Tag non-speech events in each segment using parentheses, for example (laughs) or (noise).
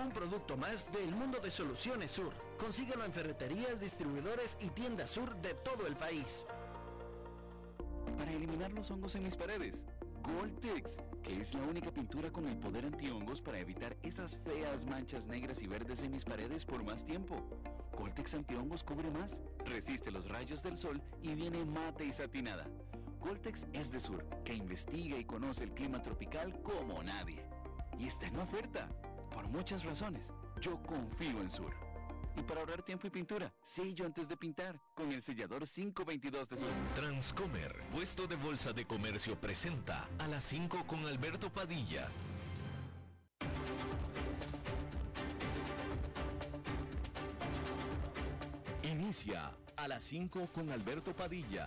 un producto más del mundo de Soluciones Sur. Consíguelo en ferreterías, distribuidores y tiendas Sur de todo el país. Para eliminar los hongos en mis paredes, Goltex, que es la única pintura con el poder antihongos para evitar esas feas manchas negras y verdes en mis paredes por más tiempo. Goltex antihongos cubre más, resiste los rayos del sol y viene mate y satinada. Goltex es de Sur, que investiga y conoce el clima tropical como nadie. Y está en oferta. Por muchas razones, yo confío en Sur. Y para ahorrar tiempo y pintura, sello antes de pintar con el sellador 522 de Sur. Transcomer, puesto de bolsa de comercio, presenta a las 5 con Alberto Padilla. Inicia a las 5 con Alberto Padilla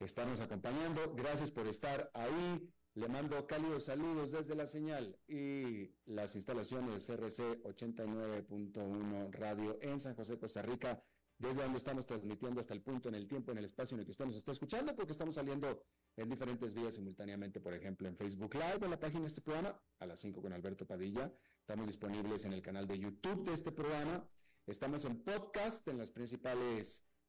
estarnos acompañando. Gracias por estar ahí. Le mando cálidos saludos desde la señal y las instalaciones CRC 89.1 Radio en San José, Costa Rica, desde donde estamos transmitiendo hasta el punto en el tiempo, en el espacio en el que usted nos está escuchando, porque estamos saliendo en diferentes vías simultáneamente, por ejemplo, en Facebook Live, en la página de este programa, a las 5 con Alberto Padilla. Estamos disponibles en el canal de YouTube de este programa. Estamos en podcast en las principales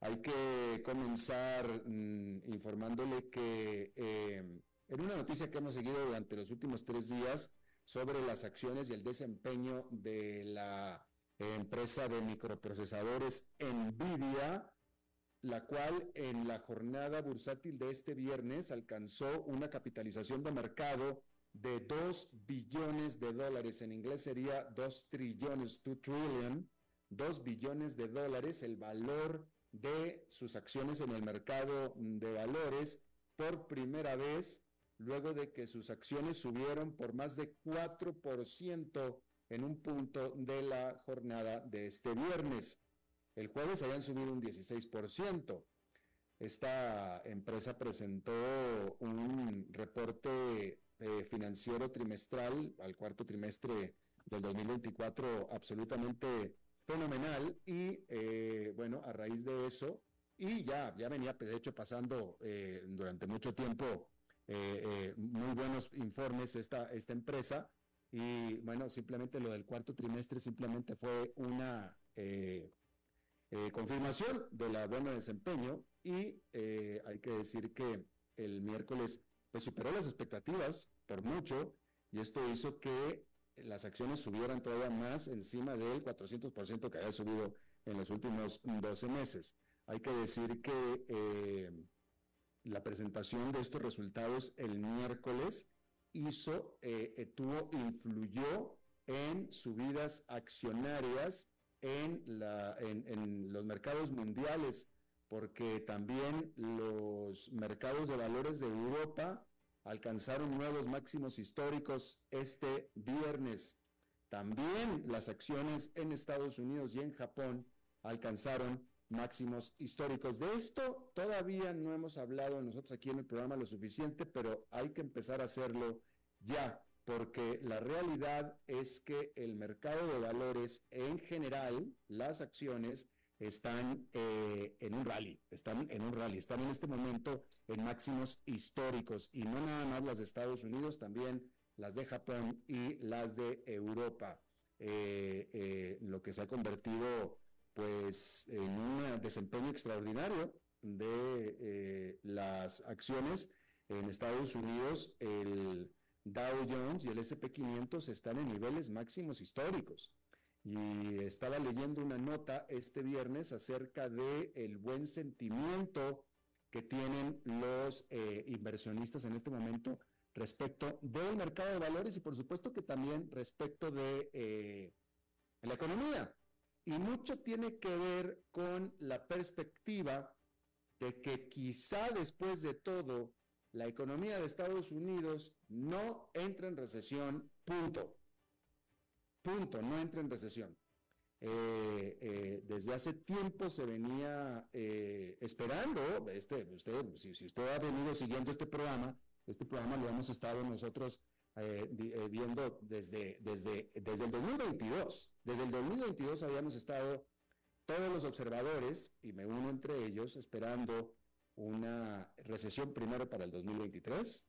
Hay que comenzar mm, informándole que eh, en una noticia que hemos seguido durante los últimos tres días sobre las acciones y el desempeño de la empresa de microprocesadores Nvidia, la cual en la jornada bursátil de este viernes alcanzó una capitalización de mercado de 2 billones de dólares, en inglés sería 2 trillones, 2 trillion, 2 billones de dólares, el valor de sus acciones en el mercado de valores por primera vez luego de que sus acciones subieron por más de 4% en un punto de la jornada de este viernes. El jueves habían subido un 16%. Esta empresa presentó un reporte eh, financiero trimestral al cuarto trimestre del 2024 absolutamente fenomenal y eh, bueno, a raíz de eso, y ya, ya venía de hecho pasando eh, durante mucho tiempo eh, muy buenos informes esta, esta empresa. Y bueno, simplemente lo del cuarto trimestre simplemente fue una confirmación de la buena desempeño y hay que decir que el miércoles pues superó las expectativas por mucho y esto hizo que las acciones subieran todavía más encima del 400% que había subido en los últimos 12 meses. Hay que decir que eh, la presentación de estos resultados el miércoles hizo, eh, tuvo, influyó en subidas accionarias en, la, en los mercados mundiales, porque también los mercados de valores de Europa alcanzaron nuevos máximos históricos este viernes. También las acciones en Estados Unidos y en Japón alcanzaron máximos históricos. De esto todavía no hemos hablado nosotros aquí en el programa lo suficiente, pero hay que empezar a hacerlo ya, porque la realidad es que el mercado de valores en general, las acciones, están eh, en un rally, están en un rally, están en este momento en máximos históricos y no nada más las de Estados Unidos, también las de Japón y las de Europa, eh, eh, lo que se ha convertido pues en un desempeño extraordinario de las acciones en Estados Unidos, el Dow Jones y el SP500 están en niveles máximos históricos y estaba leyendo una nota este viernes acerca de el buen sentimiento que tienen los eh, inversionistas en este momento respecto del mercado de valores y por supuesto que también respecto de eh, la economía. Y mucho tiene que ver con la perspectiva de que quizá después de todo la economía de Estados Unidos no entra en recesión, punto. Punto, no entra en recesión. Eh, eh, desde hace tiempo se venía eh, esperando, este, usted, si, usted ha venido siguiendo este programa, este programa lo hemos estado nosotros viendo desde, desde, desde el 2022. Desde el 2022 habíamos estado todos los observadores, y me uno entre ellos, esperando una recesión primero para el 2023.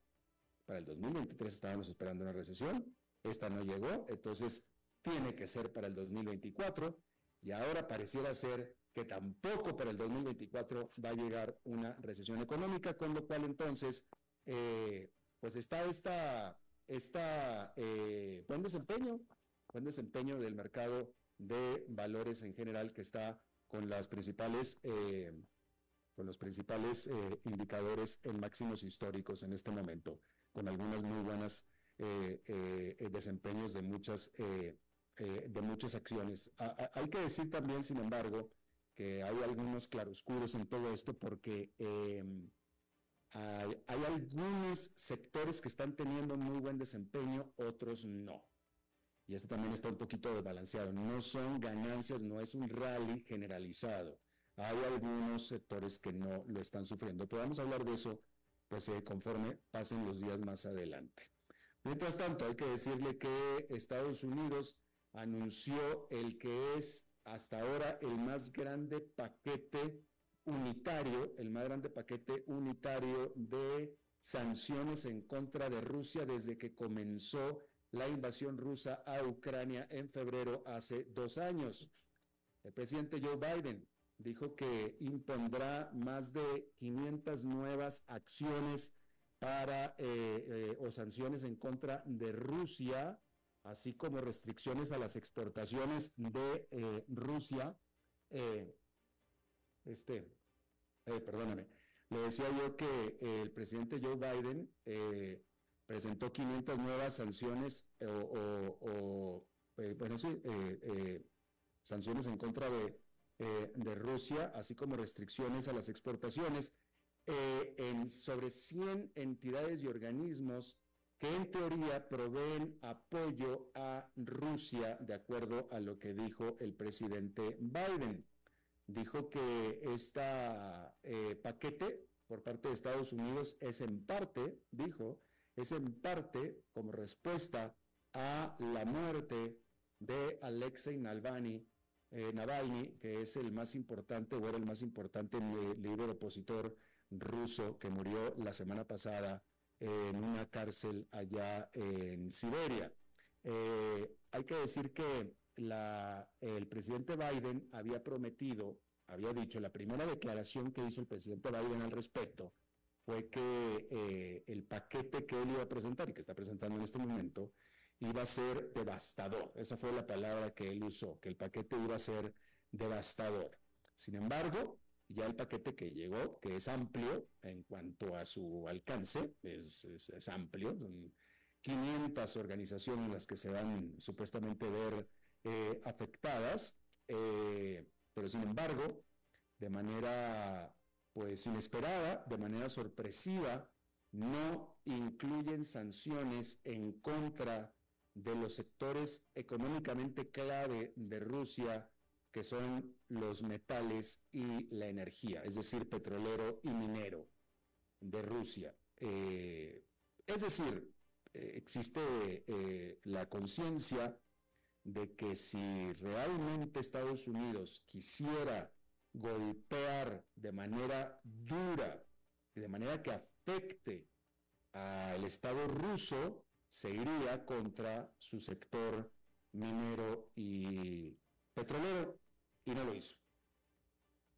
Para el 2023 estábamos esperando una recesión, esta no llegó, entonces tiene que ser para el 2024 y ahora pareciera ser que tampoco para el 2024 va a llegar una recesión económica, con lo cual entonces, eh, pues está esta, esta eh, buen desempeño, buen desempeño del mercado de valores en general que está con las principales eh, con los principales indicadores en máximos históricos en este momento, con algunas muy buenas desempeños de muchas eh, de muchas acciones. hay que decir también, sin embargo, que hay algunos claroscuros en todo esto porque em, hay, algunos sectores que están teniendo muy buen desempeño, otros no. Y esto también está un poquito desbalanceado. No son ganancias, no es un rally generalizado. Hay algunos sectores que no lo están sufriendo. Podemos hablar de eso pues eh, conforme pasen los días más adelante. Mientras tanto, hay que decirle que Estados Unidos anunció el que es hasta ahora el más grande paquete unitario, el más grande paquete unitario de sanciones en contra de Rusia desde que comenzó la invasión rusa a Ucrania en febrero hace dos años. El presidente Joe Biden dijo que impondrá más de 500 nuevas acciones para eh, eh, o sanciones en contra de Rusia así como restricciones a las exportaciones de eh, Rusia. Eh, este, eh, perdóname, le decía yo que el presidente Joe Biden presentó 500 nuevas sanciones o, bueno, sí, sanciones en contra de, de, Rusia, así como restricciones a las exportaciones en sobre 100 entidades y organismos que en teoría proveen apoyo a Rusia, de acuerdo a lo que dijo el presidente Biden. Dijo que este paquete por parte de Estados Unidos es en parte, dijo, es en parte como respuesta a la muerte de Alexei Navalny, eh, Navalny, que es el más importante o era el más importante líder opositor ruso que murió la semana pasada en una cárcel allá en Siberia. Eh, hay que decir que el presidente Biden había prometido, había dicho, la primera declaración que hizo el presidente Biden al respecto fue que eh, el paquete que él iba a presentar y que está presentando en este momento iba a ser devastador. Esa fue la palabra que él usó, que el paquete iba a ser devastador. Sin embargo, ya el paquete que llegó, que es amplio en cuanto a su alcance, es, amplio, son 500 organizaciones las que se van supuestamente ver eh, afectadas, eh, pero sin embargo, de manera pues inesperada, de manera sorpresiva, no incluyen sanciones en contra de los sectores económicamente clave de Rusia que son los metales y la energía, es decir, petrolero y minero de Rusia. Eh, es decir, eh, existe eh, la conciencia de que si realmente Estados Unidos quisiera golpear de manera dura, de manera que afecte al Estado ruso, se iría contra su sector minero y petrolero y no lo hizo.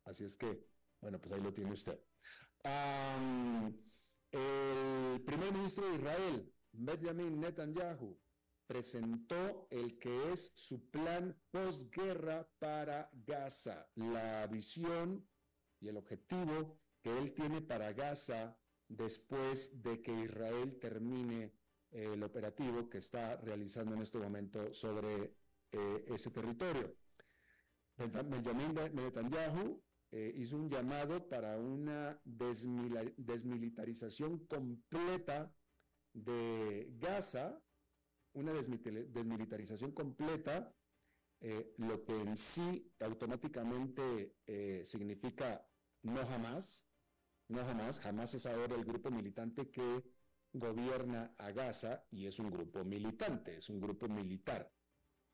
Así es que, bueno, pues ahí lo tiene usted. el primer ministro de Israel, Benjamin Netanyahu, presentó el que es su plan posguerra para Gaza, la visión y el objetivo que él tiene para Gaza después de que Israel termine eh, el operativo que está realizando en este momento sobre eh, ese territorio. Benjamin Netanyahu eh, hizo un llamado para una desmilitarización completa de Gaza una desmilitarización completa, eh, lo que en sí automáticamente eh, significa no jamás, no jamás, jamás es ahora el grupo militante que gobierna a Gaza y es un grupo militante, es un grupo militar.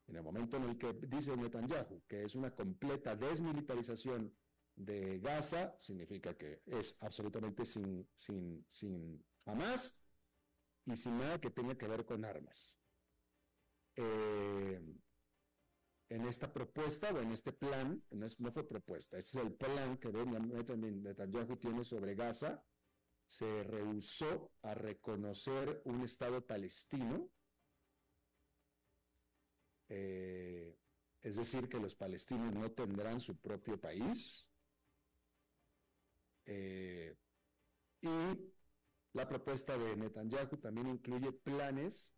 En el momento en el que dice Netanyahu que es una completa desmilitarización de Gaza, significa que es absolutamente sin, sin, sin jamás y sin nada que tenga que ver con armas. Eh, en esta propuesta o en este plan, no, fue propuesta, este es el plan que Netanyahu tiene sobre Gaza, se rehusó a reconocer un Estado palestino, eh, es decir, que los palestinos no tendrán su propio país, eh, y la propuesta de Netanyahu también incluye planes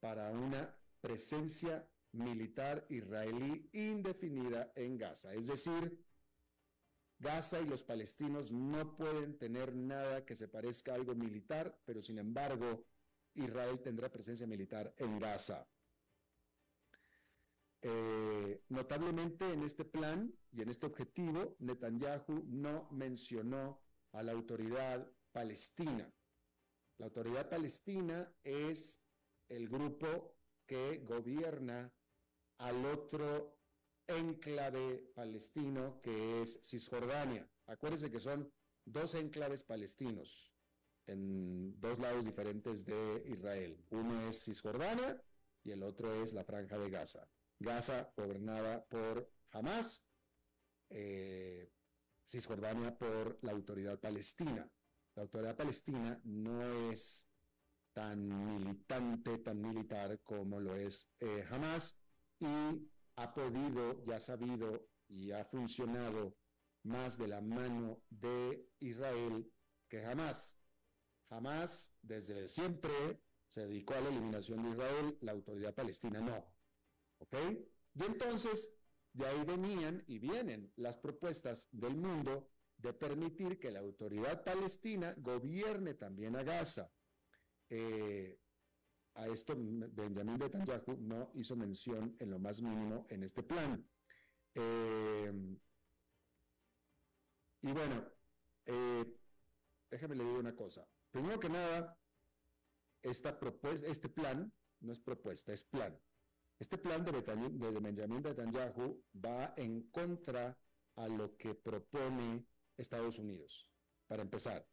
para una presencia militar israelí indefinida en Gaza. Es decir, Gaza y los palestinos no pueden tener nada que se parezca a algo militar, pero sin embargo, Israel tendrá presencia militar en Gaza. Eh, notablemente en este plan y en este objetivo, Netanyahu no mencionó a la autoridad palestina. La autoridad palestina es el grupo que gobierna al otro enclave palestino que es Cisjordania. Acuérdense que son dos enclaves palestinos en dos lados diferentes de Israel. Uno es Cisjordania y el otro es la franja de Gaza. Gaza gobernada por Hamas, eh, Cisjordania por la autoridad palestina. La autoridad palestina no es tan militante, tan militar como lo es eh, Hamas y ha podido y ha sabido y ha funcionado más de la mano de Israel que jamás. Jamás desde siempre se dedicó a la eliminación de Israel, la autoridad palestina no. ¿Ok? Y entonces de ahí venían y vienen las propuestas del mundo de permitir que la autoridad palestina gobierne también a Gaza. Eh, a esto Benjamin Netanyahu no hizo mención en lo más mínimo en este plan. Eh, y bueno, eh, déjame le digo una cosa. Primero que nada, esta este plan no es propuesta, es plan. Este plan de, de Benjamin Netanyahu va en contra a lo que propone Estados Unidos, para empezar.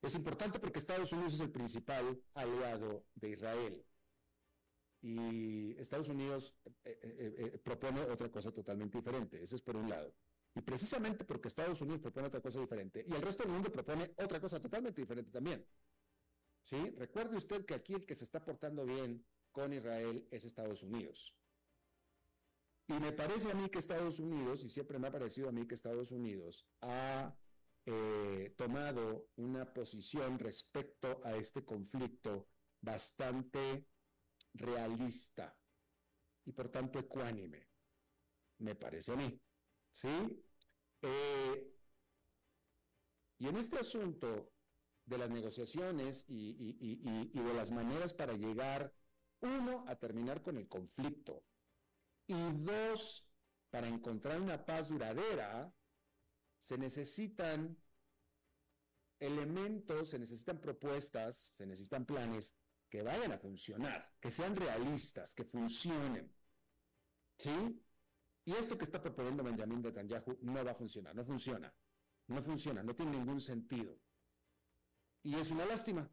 Es importante porque Estados Unidos es el principal aliado de Israel. Y Estados Unidos eh, eh, eh, propone otra cosa totalmente diferente. Eso es por un lado. Y precisamente porque Estados Unidos propone otra cosa diferente y el resto del mundo propone otra cosa totalmente diferente también. ¿Sí? Recuerde usted que aquí el que se está portando bien con Israel es Estados Unidos. Y me parece a mí que Estados Unidos, y siempre me ha parecido a mí que Estados Unidos ha eh, tomado una posición respecto a este conflicto bastante realista y por tanto ecuánime, me parece a mí. ¿Sí? Eh, y en este asunto de las negociaciones y, y, de las maneras para llegar, uno, a terminar con el conflicto y dos, para encontrar una paz duradera, se necesitan elementos, se necesitan propuestas, se necesitan planes que vayan a funcionar, que sean realistas, que funcionen. ¿Sí? Y esto que está proponiendo Benjamin Netanyahu no va a funcionar, no funciona. No funciona, no tiene ningún sentido. Y es una lástima,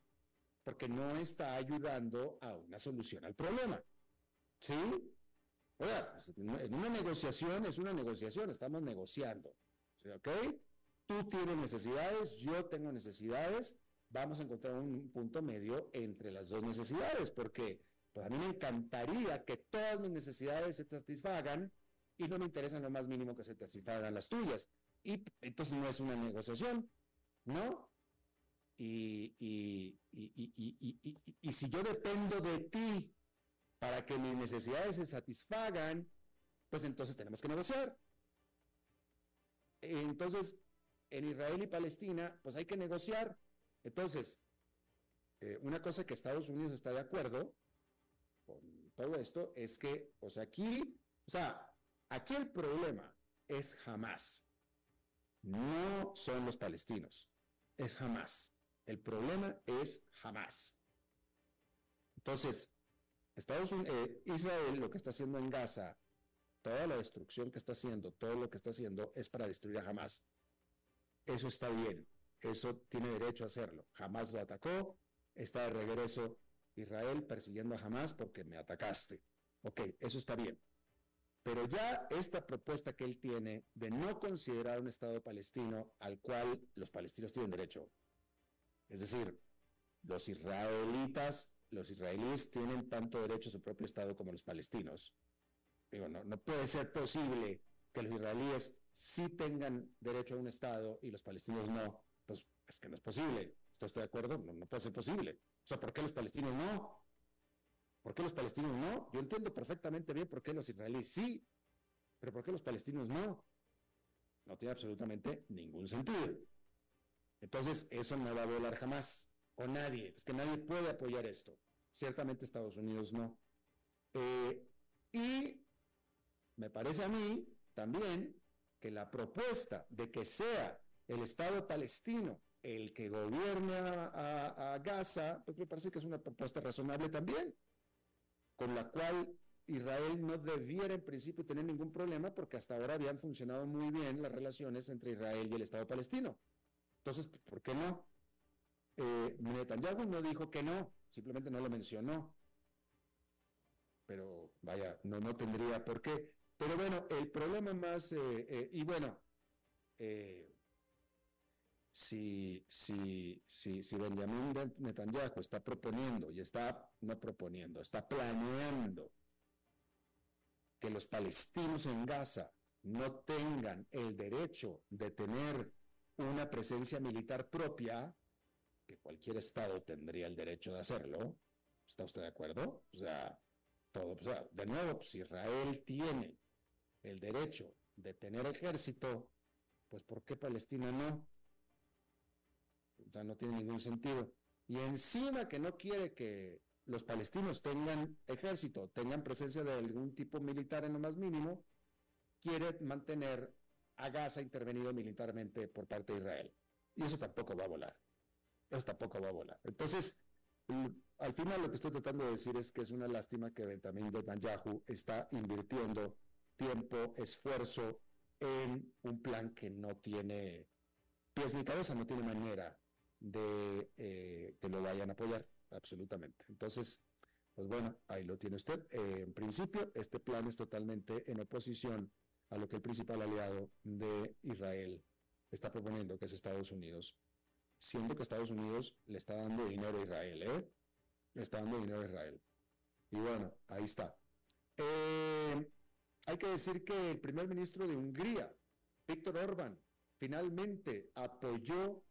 porque no está ayudando a una solución al problema. ¿Sí? Oiga, pues, en una negociación es una negociación, estamos negociando. ¿Ok? Tú tienes necesidades, yo tengo necesidades, vamos a encontrar un punto medio entre las dos necesidades, porque Pues a mí me encantaría que todas mis necesidades se satisfagan y no me interesa lo más mínimo que se satisfagan las tuyas. Y entonces no es una negociación, ¿no? Y, y, y, y, si yo dependo de ti para que mis necesidades se satisfagan, pues entonces tenemos que negociar. Entonces, en Israel y Palestina, pues hay que negociar. Entonces, eh, una cosa que Estados Unidos está de acuerdo con todo esto es que, o sea, aquí, o sea, aquí el problema es jamás. No son los palestinos, es jamás. El problema es jamás. Entonces, Estados Unidos, eh, Israel lo que está haciendo en Gaza, toda la destrucción que está haciendo, todo lo que está haciendo es para destruir a Hamas. Eso está bien, eso tiene derecho a hacerlo. Hamas lo atacó, está de regreso Israel persiguiendo a Hamas porque me atacaste. Ok, eso está bien. Pero ya esta propuesta que él tiene de no considerar un Estado palestino al cual los palestinos tienen derecho, es decir, los israelitas, los israelíes tienen tanto derecho a su propio Estado como los palestinos. Digo, no, no puede ser posible que los israelíes sí tengan derecho a un Estado y los palestinos no. Pues es que no es posible. ¿Está usted de acuerdo? No, no puede ser posible. O sea, ¿por qué los palestinos no? ¿Por qué los palestinos no? Yo entiendo perfectamente bien por qué los israelíes sí, pero ¿por qué los palestinos no? No tiene absolutamente ningún sentido. Entonces, eso no va a volar jamás, o nadie, es que nadie puede apoyar esto. Ciertamente Estados Unidos no. Eh, y me parece a mí también que la propuesta de que sea el Estado palestino el que gobierne a, Gaza, pues me parece que es una propuesta razonable también, con la cual Israel no debiera en principio tener ningún problema porque hasta ahora habían funcionado muy bien las relaciones entre Israel y el Estado palestino. Entonces, ¿por qué no? Eh, Netanyahu no dijo que no, simplemente no lo mencionó. Pero vaya, no, no tendría por qué. Pero bueno, el problema más, eh, eh, y bueno, si, si, si, si Benjamin Netanyahu está proponiendo y está, no proponiendo, está planeando que los palestinos en Gaza no tengan el derecho de tener una presencia militar propia, que cualquier Estado tendría el derecho de hacerlo, ¿está usted de acuerdo? O sea, todo, o sea, de nuevo, pues Israel tiene el derecho de tener ejército, pues ¿por qué Palestina no? O sea, no tiene ningún sentido. Y encima que no quiere que los palestinos tengan ejército, tengan presencia de algún tipo militar en lo más mínimo, quiere mantener a Gaza intervenido militarmente por parte de Israel. Y eso tampoco va a volar. Eso tampoco va a volar. Entonces, al final lo que estoy tratando de decir es que es una lástima que Benjamin Netanyahu está invirtiendo tiempo, esfuerzo en un plan que no tiene pies ni cabeza, no tiene manera de eh, que lo vayan a apoyar, absolutamente. Entonces, pues bueno, ahí lo tiene usted. Eh, en principio, este plan es totalmente en oposición a lo que el principal aliado de Israel está proponiendo, que es Estados Unidos, siendo que Estados Unidos le está dando dinero a Israel, ¿eh? Le está dando dinero a Israel. Y bueno, ahí está. Eh, hay que decir que el primer ministro de Hungría, Víctor Orbán, finalmente apoyó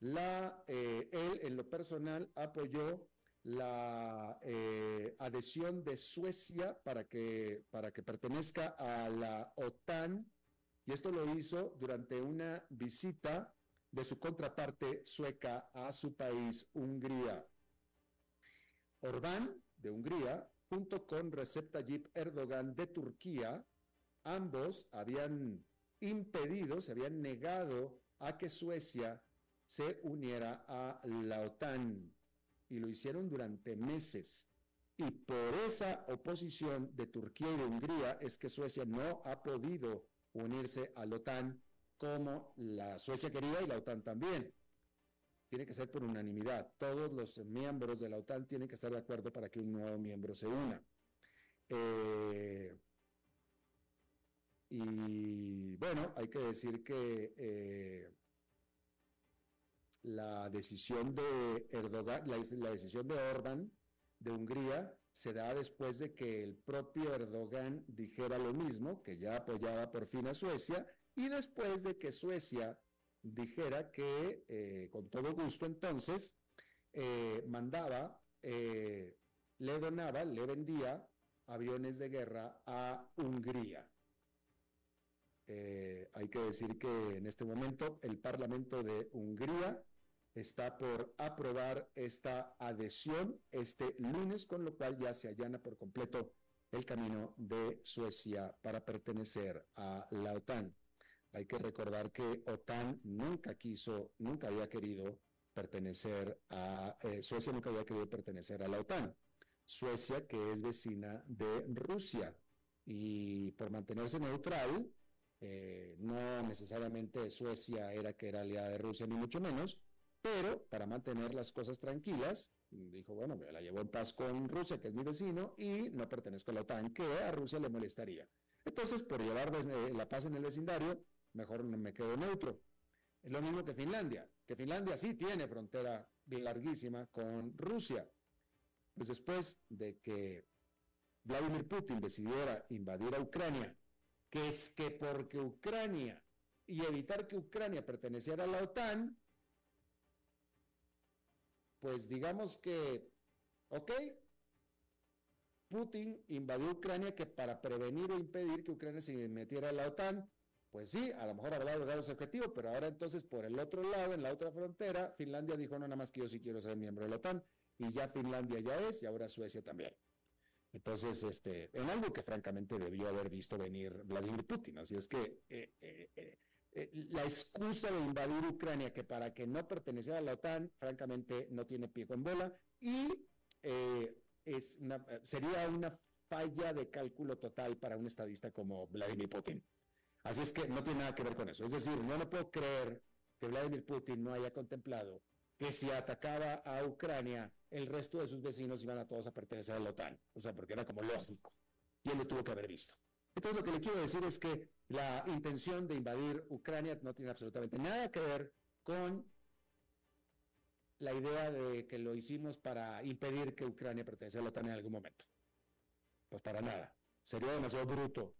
la, eh, él en lo personal apoyó la eh, adhesión de Suecia para que, para que pertenezca a la OTAN, y esto lo hizo durante una visita de su contraparte sueca a su país, Hungría. Orbán, de Hungría, junto con Recep Tayyip Erdogan de Turquía, ambos habían impedido, se habían negado a que Suecia se uniera a la OTAN y lo hicieron durante meses. Y por esa oposición de Turquía y de Hungría es que Suecia no ha podido unirse a la OTAN como la Suecia quería y la OTAN también. Tiene que ser por unanimidad. Todos los miembros de la OTAN tienen que estar de acuerdo para que un nuevo miembro se una. Eh, y bueno, hay que decir que eh, la decisión de Erdogan, la, decisión de Orban de Hungría se da después de que el propio Erdogan dijera lo mismo, que ya apoyaba por fin a Suecia, y después de que Suecia dijera que eh, con todo gusto entonces eh, mandaba, eh, le donaba, le vendía aviones de guerra a Hungría. Hay que decir que en este momento el Parlamento de Hungría está por aprobar esta adhesión este lunes, con lo cual ya se allana por completo el camino de Suecia para pertenecer a la OTAN. Hay que recordar que OTAN nunca quiso, nunca había querido pertenecer a, eh, Suecia nunca había querido pertenecer a la OTAN. Suecia, que es vecina de Rusia, y por mantenerse neutral, eh, no necesariamente Suecia era que era aliada de Rusia, ni mucho menos, pero para mantener las cosas tranquilas, dijo, bueno, me la llevo en paz con Rusia, que es mi vecino, y no pertenezco a la OTAN, que a Rusia le molestaría. Entonces, por llevar eh, la paz en el vecindario, mejor me quedo neutro. Es lo mismo que Finlandia, que Finlandia sí tiene frontera larguísima con Rusia. Pues después de que Vladimir Putin decidiera invadir a Ucrania, que es que porque Ucrania y evitar que Ucrania perteneciera a la OTAN, pues digamos que, ok, Putin invadió Ucrania que para prevenir o impedir que Ucrania se metiera a la OTAN, pues sí, a lo mejor habrá logrado ese objetivo, pero ahora entonces por el otro lado, en la otra frontera, Finlandia dijo, no, nada más que yo sí quiero ser miembro de la OTAN, y ya Finlandia ya es, y ahora Suecia también. Entonces, este, en algo que francamente debió haber visto venir Vladimir Putin. Así es que eh, eh, eh, la excusa de invadir Ucrania, que para que no perteneciera a la OTAN, francamente no tiene pie con bola, y es sería una falla de cálculo total para un estadista como Vladimir Putin. Así es que no tiene nada que ver con eso. Es decir, no me puedo creer que Vladimir Putin no haya contemplado que si atacaba a Ucrania, el resto de sus vecinos iban a todos a pertenecer a la OTAN. O sea, porque era como lógico. Y él lo tuvo que haber visto. Entonces, lo que le quiero decir es que la intención de invadir Ucrania no tiene absolutamente nada que ver con la idea de que lo hicimos para impedir que Ucrania perteneciera a la OTAN en algún momento. Pues para nada. Sería demasiado bruto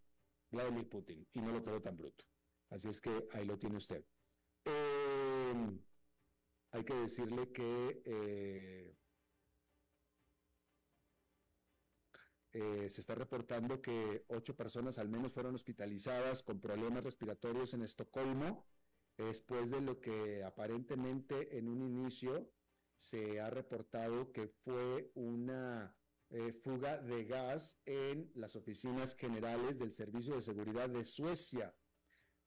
Vladimir Putin, y no lo creo tan bruto. Así es que ahí lo tiene usted. Em, hay que decirle que eh, eh, se está reportando que ocho personas al menos fueron hospitalizadas con problemas respiratorios en Estocolmo, después de lo que aparentemente en un inicio se ha reportado que fue una eh, fuga de gas en las oficinas generales del Servicio de Seguridad de Suecia.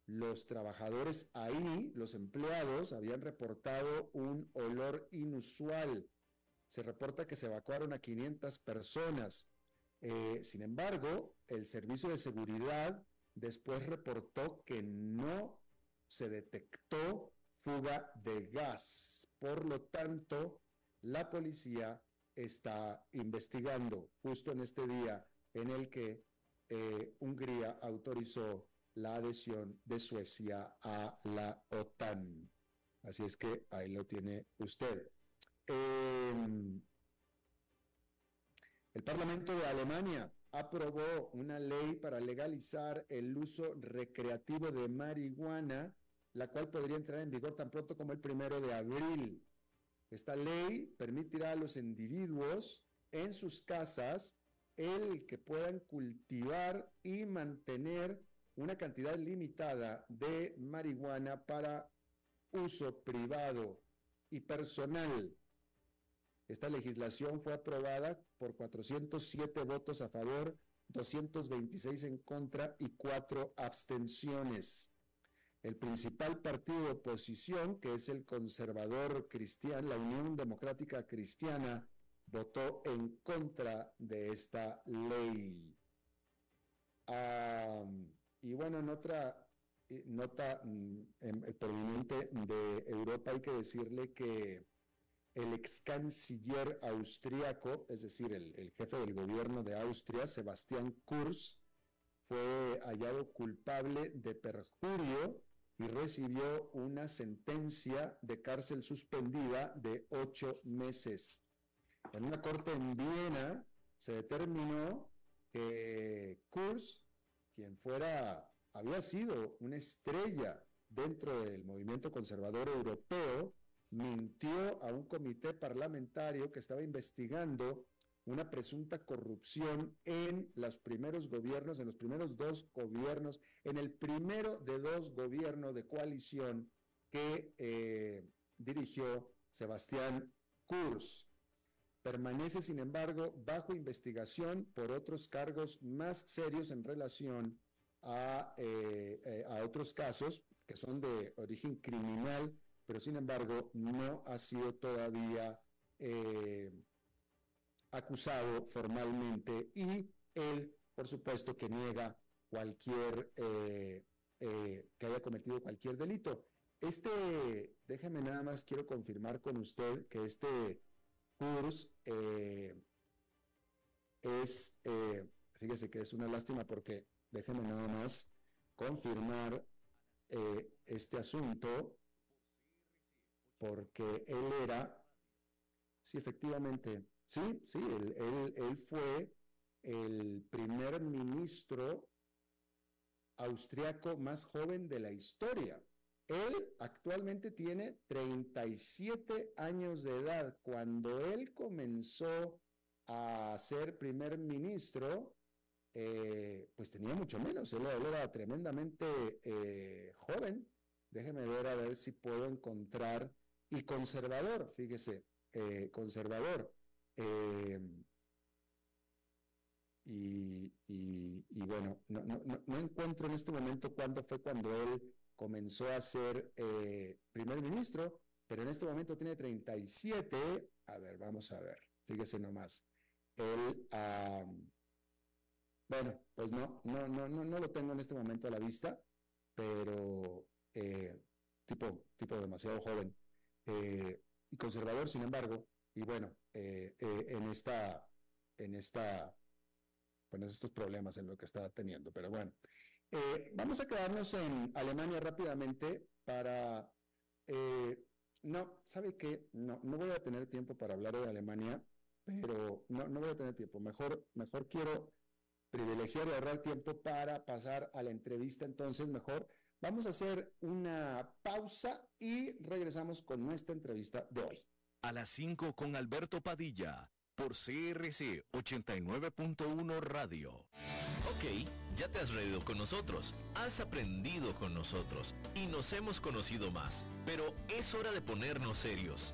Los trabajadores ahí, los empleados, habían reportado un olor inusual. Se reporta que se evacuaron a 500 personas. Eh, sin embargo, el Servicio de Seguridad después reportó que no se detectó fuga de gas. Por lo tanto, la policía está investigando justo en este día en el que eh, Hungría autorizó la adhesión de Suecia a la OTAN. Así es que ahí lo tiene usted. Em, el Parlamento de Alemania aprobó una ley para legalizar el uso recreativo de marihuana, la cual podría entrar en vigor tan pronto como el primero de abril. Esta ley permitirá a los individuos en sus casas el que puedan cultivar y mantener una cantidad limitada de marihuana para uso privado y personal. Esta legislación fue aprobada por 407 votos a favor, 226 en contra y 4 abstenciones. El principal partido de oposición, que es el conservador cristiano, la Unión Democrática Cristiana, votó en contra de esta ley. y bueno, en otra eh, nota mm, em, proveniente de Europa hay que decirle que el ex canciller austriaco, es decir, el, jefe del gobierno de Austria, Sebastián Kurz, fue hallado culpable de perjurio y recibió una sentencia de cárcel suspendida de ocho meses. En una corte en Viena se determinó que Kurz, quien fuera, había sido una estrella dentro del movimiento conservador europeo, mintió a un comité parlamentario que estaba investigando una presunta corrupción en los primeros gobiernos, en los primeros dos gobiernos, en el primero de dos gobiernos de coalición que eh, dirigió Sebastián Kurz. Permanece, sin embargo, bajo investigación por otros cargos más serios en relación a, eh, eh, a otros casos que son de origen criminal, pero sin embargo no ha sido todavía acusado formalmente y él, por supuesto, que niega cualquier, eh, eh, que haya cometido cualquier delito. Este, déjeme nada más, quiero confirmar con usted que este curso eh, es, fíjese que es una lástima porque déjeme nada más confirmar este asunto porque él era, sí, efectivamente, Sí, sí, él, fue el primer ministro austriaco más joven de la historia. Él actualmente tiene 37 años de edad. Cuando él comenzó a ser primer ministro, eh, pues tenía mucho menos. Él, era tremendamente eh, joven. Déjeme ver a ver si puedo encontrar. Y conservador, fíjese, eh, conservador. Em, y, bueno, no, encuentro en este momento cuándo fue cuando él comenzó a ser eh, primer ministro, pero en este momento tiene 37. A ver, vamos a ver, fíjese nomás. Él, bueno, pues no, no, no, no, no lo tengo en este momento a la vista, pero eh, tipo, tipo demasiado joven eh, y conservador, sin embargo, y bueno, eh, eh, en esta, en esta, bueno, estos problemas en lo que está teniendo. Pero bueno, eh, vamos a quedarnos en Alemania rápidamente para, no, ¿sabe qué? No, no voy a tener tiempo para hablar de Alemania, pero no, no voy a tener tiempo. Mejor, mejor quiero privilegiar y ahorrar tiempo para pasar a la entrevista. Entonces, mejor vamos a hacer una pausa y regresamos con nuestra entrevista de hoy a las 5 con Alberto Padilla por CRC 89.1 Radio. Ok, ya te has reído con nosotros, has aprendido con nosotros y nos hemos conocido más, pero es hora de ponernos serios.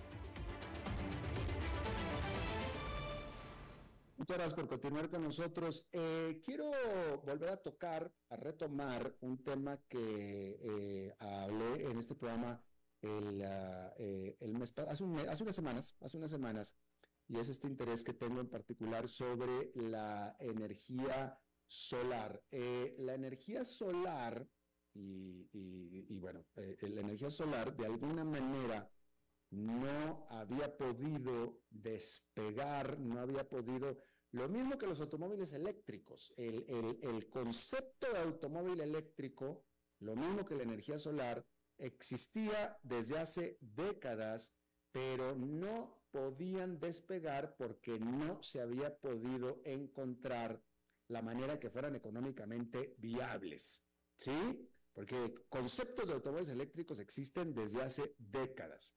Muchas gracias por continuar con nosotros. Eh, quiero volver a tocar, a retomar un tema que eh, hablé en este programa el, ah, eh, mes, hace, unas semanas, hace unas semanas, y es este interés que tengo en particular sobre la energía solar. la energía solar y, bueno, la energía solar de alguna manera no había podido despegar, no había podido, lo mismo que los automóviles eléctricos, el, el concepto de automóvil eléctrico, lo mismo que la energía solar, existía desde hace décadas, pero no podían despegar porque no se había podido encontrar la manera que fueran económicamente viables. ¿Sí? porque conceptos de automóviles eléctricos existen desde hace décadas.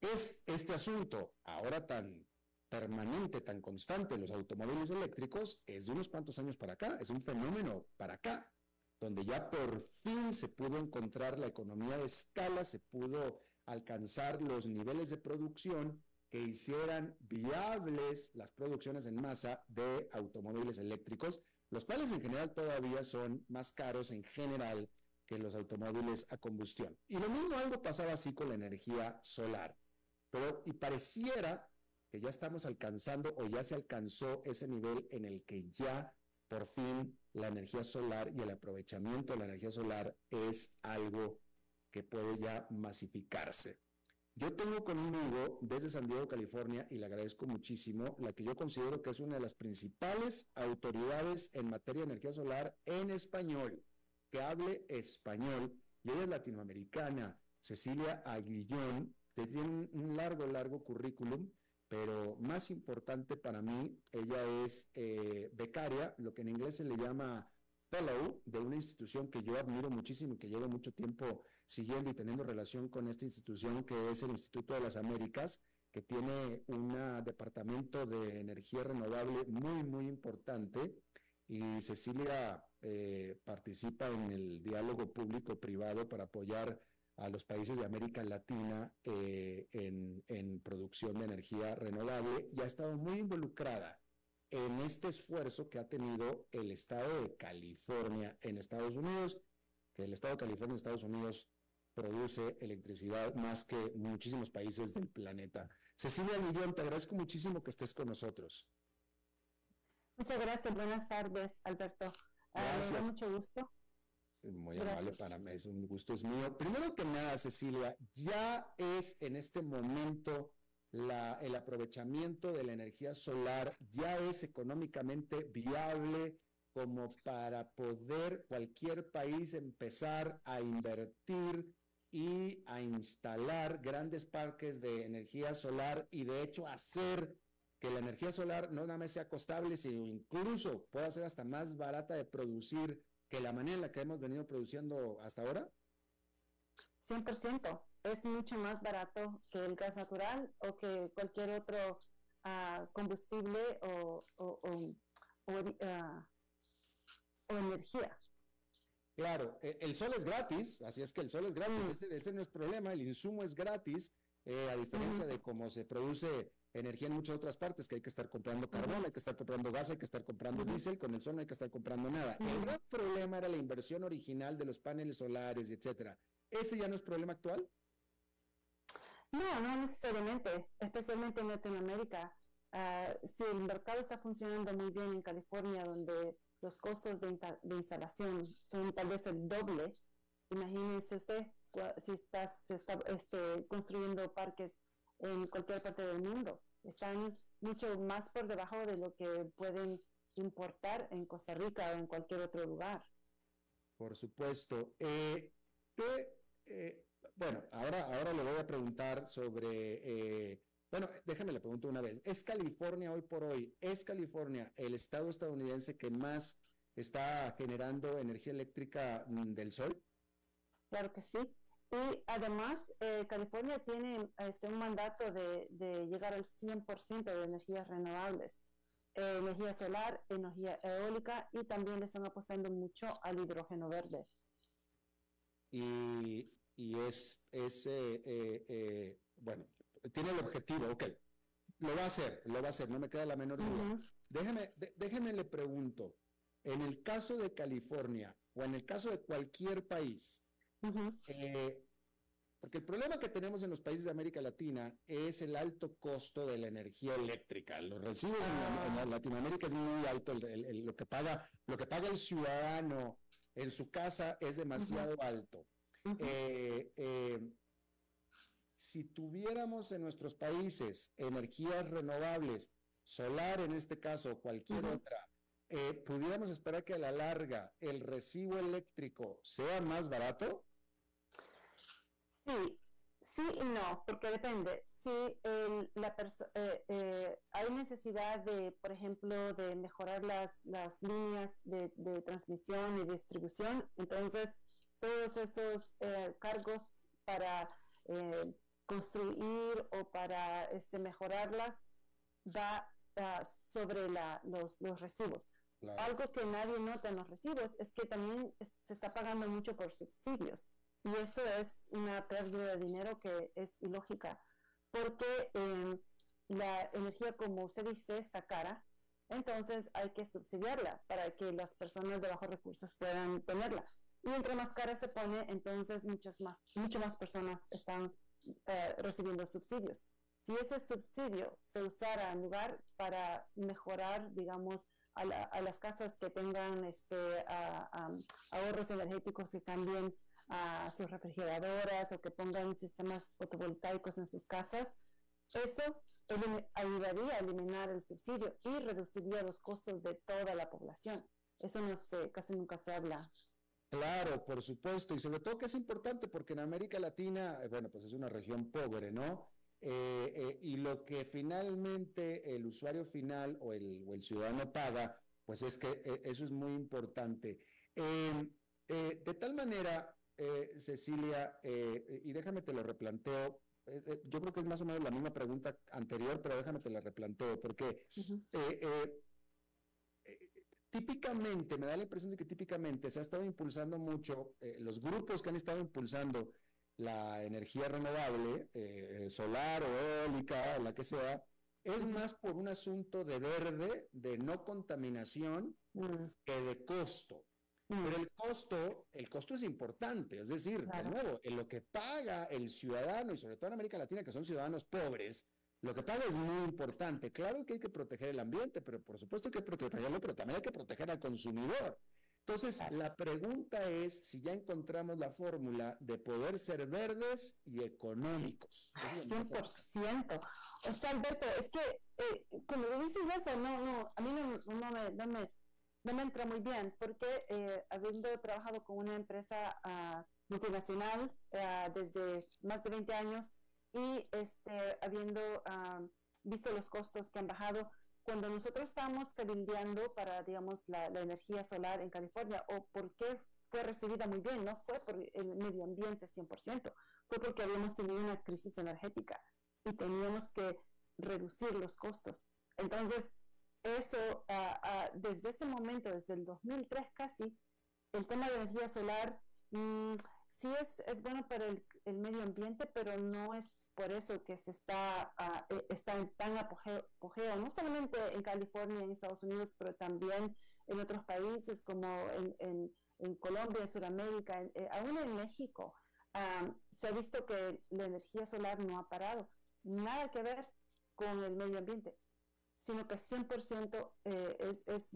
Es este asunto ahora tan permanente, tan constante en los automóviles eléctricos, es de unos cuantos años para acá, es un fenómeno para acá, donde ya por fin se pudo encontrar la economía de escala, se pudo alcanzar los niveles de producción que hicieran viables las producciones en masa de automóviles eléctricos, los cuales en general todavía son más caros en general que los automóviles a combustión. Y lo mismo algo pasaba así con la energía solar. Pero y pareciera que ya estamos alcanzando o ya se alcanzó ese nivel en el que ya por fin la energía solar y el aprovechamiento de la energía solar es algo que puede ya masificarse. Yo tengo conmigo desde San Diego, California, y le agradezco muchísimo, la que yo considero que es una de las principales autoridades en materia de energía solar en español, que hable español, y ella es latinoamericana, Cecilia Aguillón, que tiene un largo, largo currículum, pero más importante para mí, ella es eh, becaria, lo que en inglés se le llama fellow de una institución que yo admiro muchísimo y que llevo mucho tiempo siguiendo y teniendo relación con esta institución que es el Instituto de las Américas, que tiene un departamento de energía renovable muy, muy importante. Y Cecilia eh, participa en el diálogo público-privado para apoyar a los países de América Latina eh, en, en producción de energía renovable y ha estado muy involucrada en este esfuerzo que ha tenido el estado de California en Estados Unidos, que el estado de California en Estados Unidos produce electricidad más que muchísimos países del planeta. Cecilia Guillón, te agradezco muchísimo que estés con nosotros. Muchas gracias, buenas tardes, Alberto. Ah, gracias. mucho gusto. Muy amable para mí, es un gusto es mío. Primero que nada, Cecilia, ya es en este momento el aprovechamiento de la energía solar ya es económicamente viable como para poder cualquier país empezar a invertir y a instalar grandes parques de energía solar y de hecho hacer que la energía solar no nada más sea costable, sino incluso pueda ser hasta más barata de producir que la manera en la que hemos venido produciendo hasta ahora? 100% es mucho más barato que el gas natural o que cualquier otro uh, combustible o, o, o, uh, o, energía. Claro, e, el sol es gratis, así es que el sol es gratis, mm. ese, ese, no es problema, el insumo es gratis, eh, a diferencia mm. de cómo se produce energía en muchas otras partes, que hay que estar comprando carbón, hay que estar comprando gas, hay que estar comprando diésel, con el sol no hay que estar comprando nada. El gran problema era la inversión original de los paneles solares etcétera. ¿Ese ya no es problema actual? No, no necesariamente, especialmente en Latinoamérica. Uh, si el mercado está funcionando muy bien en California, donde los costos de, de instalación son tal vez el doble, imagínese usted si estás, se está este, construyendo parques en cualquier parte del mundo. Están mucho más por debajo de lo que pueden importar en Costa Rica o en cualquier otro lugar. Por supuesto. Eh, eh, bueno, ahora, ahora le voy a preguntar sobre, eh, bueno, déjame le pregunto una vez, ¿es California hoy por hoy, es California el estado estadounidense que más está generando energía eléctrica del sol? Claro que sí. Y además, eh, California tiene este, un mandato de, de llegar al 100% de energías renovables, eh, energía solar, energía eólica y también le están apostando mucho al hidrógeno verde. Y y es, es eh, bueno, tiene el objetivo, ok, lo va a hacer, lo va a hacer, no me queda la menor duda. Déjeme, déjeme le pregunto, en el caso de California o en el caso de cualquier país, porque el problema que tenemos en los países de América Latina es el alto costo de la energía eléctrica. Los recibos en, ah. Latinoamérica es muy alto, lo, que paga, lo que paga el ciudadano en su casa es demasiado alto. Eh, eh, si tuviéramos en nuestros países energías renovables, solar en este caso, cualquier otra, eh, ¿pudiéramos esperar que a la larga el recibo eléctrico sea más barato? Sí, sí y no, porque depende. Si la hay necesidad de, por ejemplo, de mejorar las, las líneas de, de transmisión y distribución, entonces todos esos eh, cargos para eh, construir o para este, mejorarlas va sobre los, los recibos. Algo que nadie nota en los recibos es que también se está pagando mucho por subsidios. Y eso es una pérdida de dinero que es ilógica, porque em, la energía, como usted dice, está cara, entonces hay que subsidiarla para que las personas de bajos recursos puedan tenerla. Y entre más cara se pone, entonces muchas más, muchas más personas están eh, recibiendo subsidios. Si ese subsidio se usara en lugar para mejorar, digamos, a, las casas que tengan este, ahorros energéticos que cambien a sus refrigeradoras o que pongan sistemas fotovoltaicos en sus casas, eso ayudaría a eliminar el subsidio y reduciría los costos de toda la población. Eso no sé, casi nunca se habla. Claro, por supuesto, y sobre todo que es importante porque en América Latina, eh, bueno, pues es una región pobre, ¿no? Eh, eh, y lo que finalmente el usuario final o el, o el ciudadano paga, pues es que eso es muy importante. Em, de tal manera, Cecilia, y déjame te lo replanteo, eh, eh, yo creo que es más o menos la misma pregunta anterior, pero déjame te la replanteo, porque eh, típicamente, me da la impresión de que típicamente se ha estado impulsando mucho, los grupos que han estado impulsando la energía renovable, solar o eólica, la que sea, es más por un asunto de verde, de no contaminación, mm. que de costo. Pero el costo, el costo es importante, es decir, de nuevo, en lo que paga el ciudadano, y sobre todo en América Latina, que son ciudadanos pobres, lo que paga es muy importante. Claro que hay que proteger el ambiente, pero por supuesto que hay que protegerlo, pero también hay que proteger al consumidor. Entonces, la pregunta es si ya encontramos la fórmula de poder ser verdes y económicos. 100%. O sea, Alberto, es que eh, cuando dices eso, no, no, a mí no, me, no me no me entra muy bien porque eh, habiendo trabajado con una empresa uh, multinacional uh, desde más de 20 años y este, habiendo uh, visto los costos que han bajado, cuando nosotros estábamos cabildeando para, digamos, la, la, energía solar en California, o por qué fue recibida muy bien, no fue por el medio ambiente 100%, fue porque habíamos tenido una crisis energética y teníamos que reducir los costos. Entonces, eso, ah, ah, desde ese momento, desde el 2003 casi, el tema de energía solar mm, sí es, es bueno para el, medio ambiente, pero no es por eso que se está, uh, está en tan apogeo, no solamente en California, en Estados Unidos, pero también en otros países como en, en, Colombia, en Sudamérica, eh, aún en México. se ha visto que la energía solar no ha parado. Nada que ver con el medio ambiente sino que 100% eh, es, es,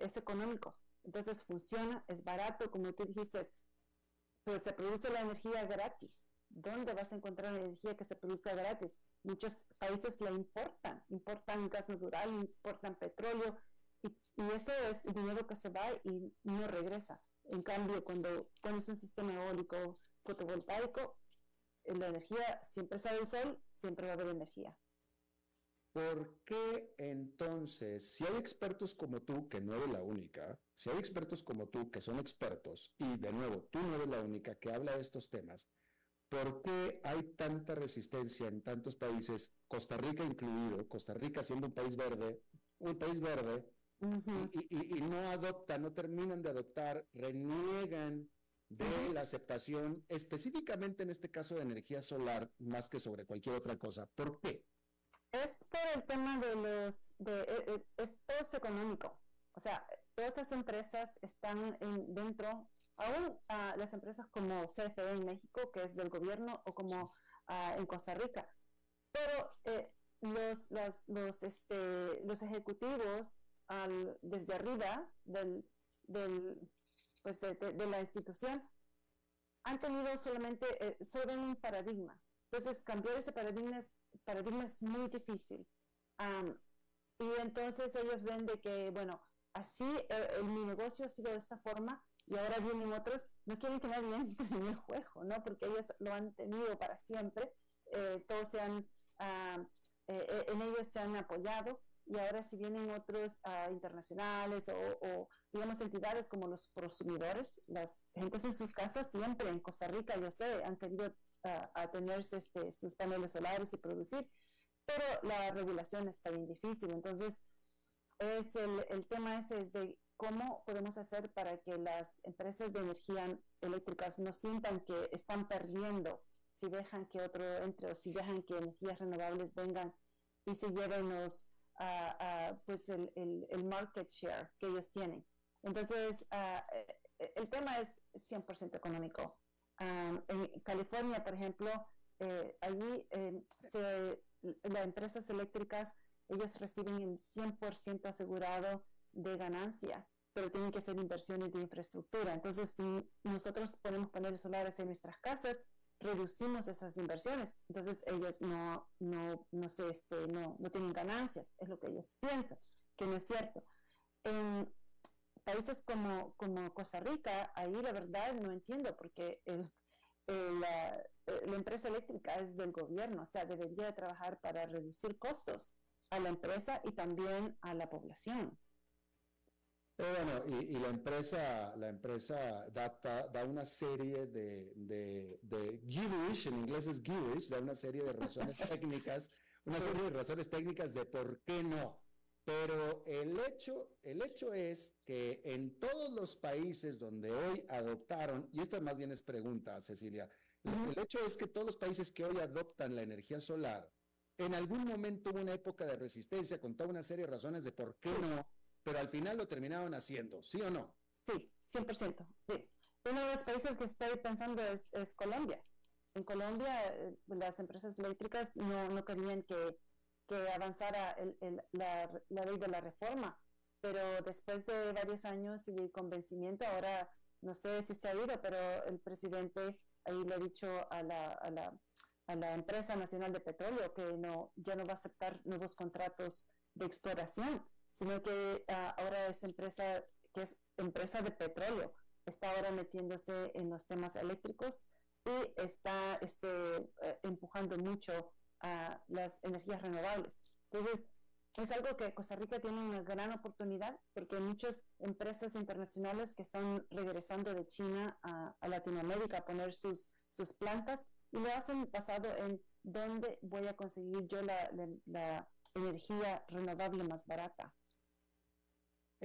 es económico. Entonces funciona, es barato, como tú dijiste, pues se produce la energía gratis. ¿Dónde vas a encontrar energía que se produzca gratis? Muchos países la importan, importan gas natural, importan petróleo, y, y eso es dinero que se va y no regresa. En cambio, cuando pones un sistema eólico fotovoltaico, la energía siempre sale el sol, siempre va a haber energía. ¿Por qué entonces, si hay expertos como tú, que no eres la única, si hay expertos como tú que son expertos, y de nuevo, tú no eres la única que habla de estos temas, ¿por qué hay tanta resistencia en tantos países, Costa Rica incluido, Costa Rica siendo un país verde, un país verde, y, no adoptan, no terminan de adoptar, reniegan de la aceptación, específicamente en este caso de energía solar, más que sobre cualquier otra cosa? ¿Por qué? Es por el tema de los, de, eh, eh, es, todo económico. O sea, todas estas empresas están en, dentro, aún uh, las empresas como CFE en México, que es del gobierno, o como uh, en Costa Rica. Pero eh, los, los, este, los ejecutivos desde arriba del, del, pues de, la institución han tenido solamente eh, sobre un paradigma. Entonces, cambiar ese paradigma es paradigma es muy difícil. y entonces ellos ven de que, bueno, así eh, mi negocio ha sido de esta forma y ahora vienen otros, no quieren que nadie entre en el juego, ¿no? Porque ellos lo han tenido para siempre, eh, todos se han, eh, en ellos se han apoyado y ahora si vienen otros uh, internacionales o, o, digamos entidades como los prosumidores, las gentes en sus casas siempre en Costa Rica, yo sé, han querido a, tener este, sus paneles solares y producir, pero la regulación está bien difícil. Entonces, es el, el tema ese es de cómo podemos hacer para que las empresas de energía eléctricas no sientan que están perdiendo si dejan que otro entre o si dejan que energías renovables vengan y se lleven los, pues el, el, market share que ellos tienen. Entonces, eh, el tema es 100% económico. En California, por ejemplo, eh, allí eh, las empresas eléctricas, ellos reciben el 100% asegurado de ganancia, pero tienen que ser inversiones de infraestructura. Entonces, si nosotros podemos poner solares en nuestras casas, reducimos esas inversiones. Entonces, ellos no, no, no, sé, este, no, no tienen ganancias, es lo que ellos piensan, que no es cierto. Países como, como Costa Rica, ahí la verdad no entiendo, porque el, la, la, empresa eléctrica es del gobierno, o sea, debería de trabajar para reducir costos a la empresa y también a la población. Pero bueno, y, la empresa, la empresa da, da una serie de, de, de gibberish, en inglés es gibberish, da una serie de razones (laughs) técnicas, una serie de razones técnicas de por qué no. Pero el hecho, el hecho es que en todos los países donde hoy adoptaron, y esta más bien es pregunta, Cecilia, el hecho es que todos los países que hoy adoptan la energía solar, en algún momento hubo una época de resistencia con toda una serie de razones de por qué no, pero al final lo terminaron haciendo, ¿sí o no? Sí, 100%. Sí. Uno de los países que estoy pensando es, Colombia. En Colombia, eh, las empresas eléctricas no, no querían que, que avanzara la, la, ley de la reforma, pero después de varios años y de convencimiento, ahora no sé si usted ha oído, pero el presidente ahí le ha dicho a la, a la, a la empresa nacional de petróleo que no, ya no va a aceptar nuevos contratos de exploración sino que ah, ahora es empresa que es empresa de petróleo, está ahora metiéndose en los temas eléctricos y está este, eh, empujando mucho a las energías renovables. Entonces, es algo que Costa Rica tiene una gran oportunidad porque hay muchas empresas internacionales que están regresando de China a, Latinoamérica a poner sus, sus plantas y lo hacen basado en dónde voy a conseguir yo la, la energía renovable más barata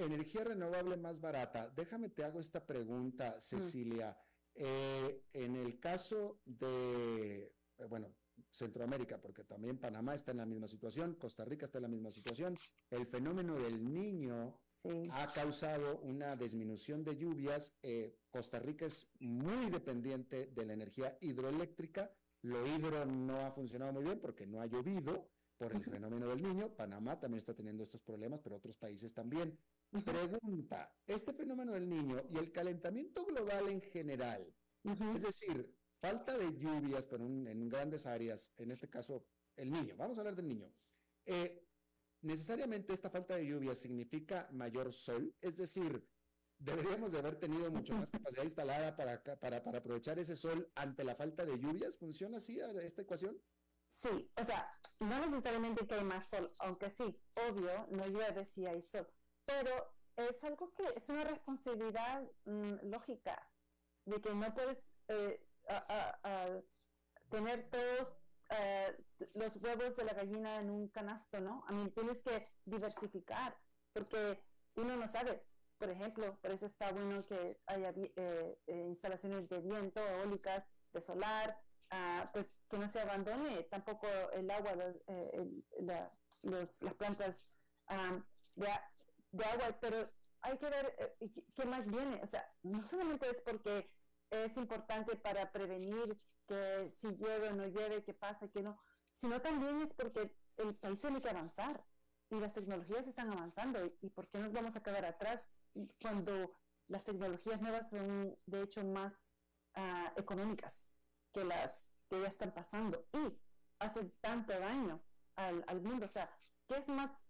energía renovable más barata. Déjame te hago esta pregunta, mm. Cecilia. Eh, en el caso de, eh, bueno, Centroamérica, porque también Panamá está en la misma situación, Costa Rica está en la misma situación, el fenómeno del niño ha causado una disminución de lluvias. Eh, Costa Rica es muy dependiente de la energía hidroeléctrica. Lo hidro no ha funcionado muy bien porque no ha llovido por el fenómeno del niño. Panamá también está teniendo estos problemas, pero otros países también. Pregunta, este fenómeno del niño y el calentamiento global en general, es decir, falta de lluvias pero en, grandes áreas, en este caso el niño, vamos a hablar del niño. Eh, necesariamente esta falta de lluvias significa mayor sol, es decir, deberíamos de haber tenido mucho más (laughs) capacidad instalada para, para, para aprovechar ese sol ante la falta de lluvias. ¿Funciona así esta ecuación? Sí, o sea, no necesariamente que hay más sol, aunque sí, obvio, no llueve si hay sol pero es algo que es una responsabilidad mm, lógica de que no puedes eh, tener todos eh, los huevos de la gallina en un canasto, ¿no? A mí tienes que diversificar porque uno no sabe. Por ejemplo, por eso está bueno que haya eh, instalaciones de viento, eólicas, de solar, ah, pues que no se abandone tampoco el agua, las plantas ah, de agua, pero hay que ver eh, qué más viene. O sea, no solamente es porque es importante para prevenir que si llueve o no llueve, qué pasa, qué no, sino también es porque el país tiene que avanzar y las tecnologías están avanzando y, por qué nos vamos a quedar atrás cuando las tecnologías nuevas son de hecho más ah, económicas que las que ya están pasando y hacen tanto daño al, al mundo. O sea, ¿qué es más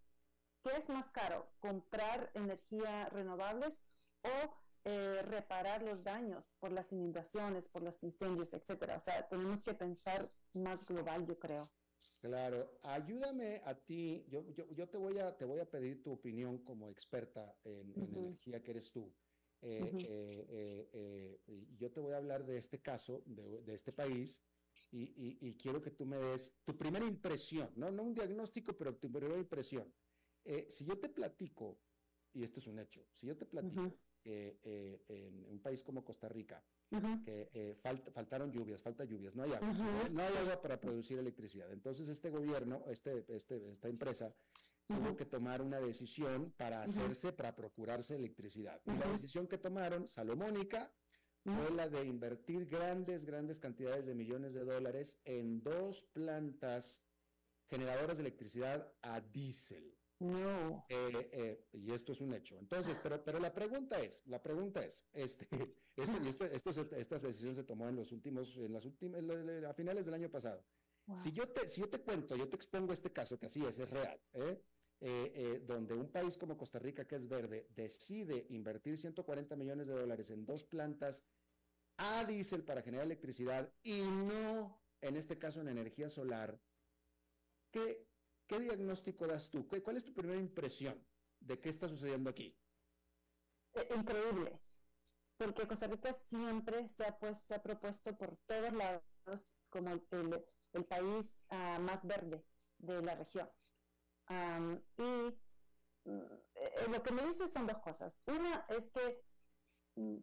¿Qué es más caro? ¿Comprar energía renovables o eh, reparar los daños por las inundaciones, por los incendios, etcétera? O sea, tenemos que pensar más global, yo creo. Claro, ayúdame a ti, yo, yo, te, voy a, te voy a pedir tu opinión como experta en, energía que eres tú. Eh, eh, yo te voy a hablar de este caso, de, de este país, y, y, quiero que tú me des tu primera impresión, no, no un diagnóstico, pero tu primera impresión. Si yo te platico y esto es un hecho, si yo te platico eh, en un país como Costa Rica, que eh, faltaron lluvias, falta lluvias, no hay agua, no, hay agua para producir electricidad. Entonces este gobierno, este, este, esta empresa, tuvo que tomar una decisión para hacerse, para procurarse electricidad. Y la decisión que tomaron, salomónica, fue la de invertir grandes, grandes cantidades de millones de dólares en dos plantas generadoras de electricidad a diésel. No. Eh, eh, y esto es un hecho. Entonces, pero, pero la pregunta es, la pregunta es, este, (laughs) esto, esto, esta decisión se tomó en los últimos, en las últimas, a finales del año pasado. Si yo te, si yo te cuento, yo te expongo este caso que así es, es real, ¿eh? donde un país como Costa Rica, que es verde, decide invertir 140 millones de dólares en dos plantas a diésel para generar electricidad y no, en este caso, en energía solar, ¿qué, ¿Qué diagnóstico das tú? ¿Cuál es tu primera impresión de qué está sucediendo aquí? Eh, increíble, porque Costa Rica siempre se ha, pues, se ha propuesto por todos lados como el, país uh, más verde de la región. Y uh, lo que me dice son dos cosas. Una es que um,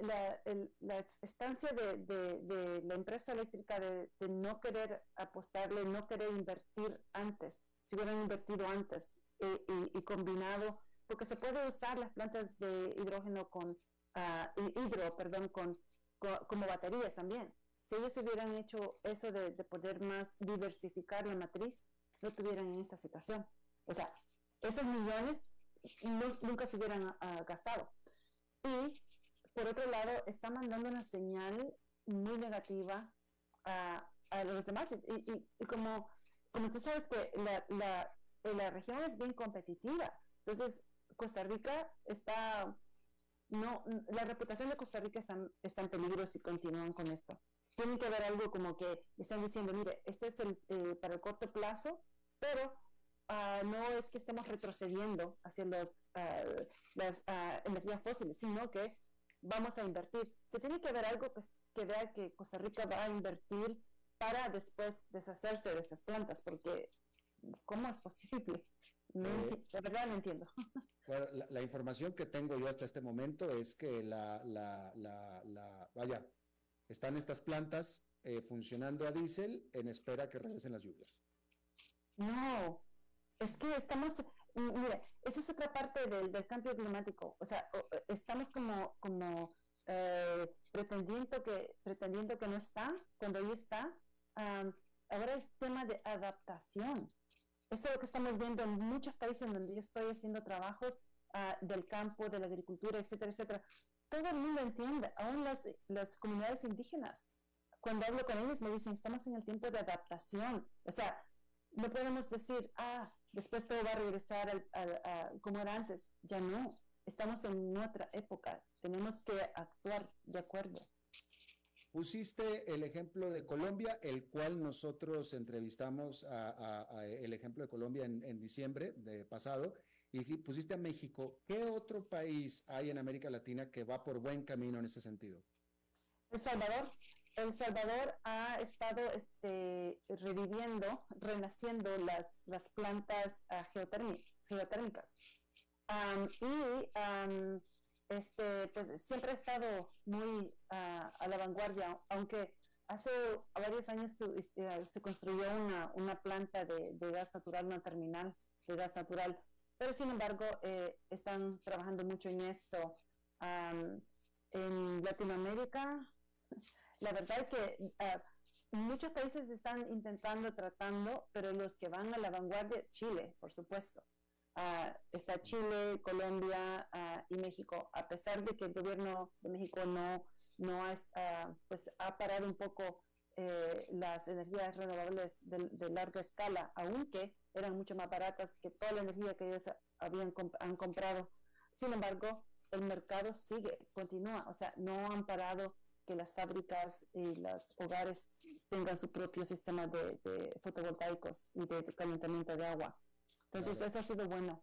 la, la, estancia de, de, la empresa eléctrica de, no querer apostarle, no querer invertir antes, si hubieran invertido antes eh, y, combinado, porque se puede usar las plantas de hidrógeno con, uh, hidro, perdón, con, como baterías también. Si ellos hubieran hecho eso de, poder más diversificar la matriz, no estuvieran en esta situación. O sea, esos millones nunca se hubieran uh, gastado. Y por otro lado, está mandando una señal muy negativa a, los demás. Y, como, como tú sabes que la, la, la, región es bien competitiva, entonces Costa Rica está, no, la reputación de Costa Rica está, está en peligro si continúan con esto. Tienen que haber algo como que están diciendo, mire, este es el eh, para el corto plazo, pero uh, no es que estemos retrocediendo hacia los, uh, las uh, energías fósiles, sino que vamos a invertir. Se tiene que ver algo que, que vea que Costa Rica va a invertir para después deshacerse de esas plantas, porque ¿cómo es posible? Eh, de verdad no entiendo. (laughs) la, información que tengo yo hasta este momento es que la, la, la, vaya, están estas plantas eh, funcionando a diésel en espera que regresen las lluvias. No, es que estamos, mire, esa es otra parte del, cambio climático. O sea, estamos como, como eh, pretendiendo, que, pretendiendo que no está, cuando ahí está. ahora es tema de adaptación. Eso es lo que estamos viendo en muchos países donde yo estoy haciendo trabajos ah, del campo, de la agricultura, etcétera, etcétera. Todo el mundo entiende, aún las, las comunidades indígenas. Cuando hablo con ellos me dicen, estamos en el tiempo de adaptación. O sea, no podemos decir, ah, después todo va a regresar a, como era antes. Ya no, estamos en otra época, tenemos que actuar de acuerdo. Pusiste el ejemplo de Colombia, el cual nosotros entrevistamos a, el ejemplo de Colombia en, diciembre de pasado, y pusiste a México. ¿Qué otro país hay en América Latina que va por buen camino en ese sentido? El Salvador. El Salvador ha estado este, reviviendo, renaciendo las, plantas uh, geotérmicas. y este, pues, siempre ha estado muy ah, a la vanguardia, aunque hace varios años eh, se construyó una, una planta de, gas natural, una terminal de gas natural, pero sin embargo eh, están trabajando mucho en esto. en Latinoamérica la verdad es que ah, muchos países están intentando, tratando, pero los que van a la vanguardia, Chile, por supuesto. Uh, está Chile, Colombia uh, y México, a pesar de que el gobierno de México no, no ha, pues, ha parado un poco eh, las energías renovables de, larga escala, aunque eran mucho más baratas que toda la energía que ellos habían han comprado. Sin embargo, el mercado sigue, continúa, o sea, no han parado que las fábricas y los hogares tengan su propio sistema de, fotovoltaicos y de, calentamiento de agua. Entonces, eso ha sido bueno.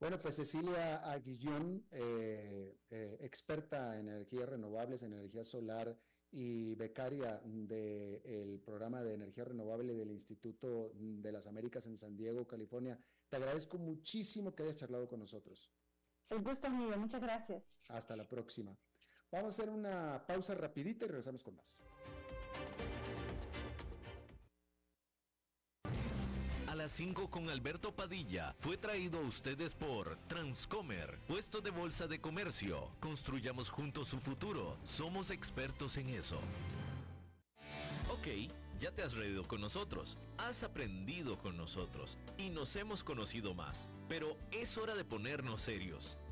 Bueno, pues Cecilia Aguillón, eh, eh, experta en energías renovables, en energía solar y becaria del programa de energía renovable del Instituto de las Américas en San Diego, California. Te agradezco muchísimo que hayas charlado con nosotros. El gusto mío, muchas gracias. Hasta la próxima. Vamos a hacer una pausa rapidita y regresamos con más. A las 5 con Alberto Padilla fue traído a ustedes por Transcomer, puesto de bolsa de comercio. Construyamos juntos su futuro. Somos expertos en eso. Ok, ya te has reído con nosotros, has aprendido con nosotros y nos hemos conocido más. Pero es hora de ponernos serios.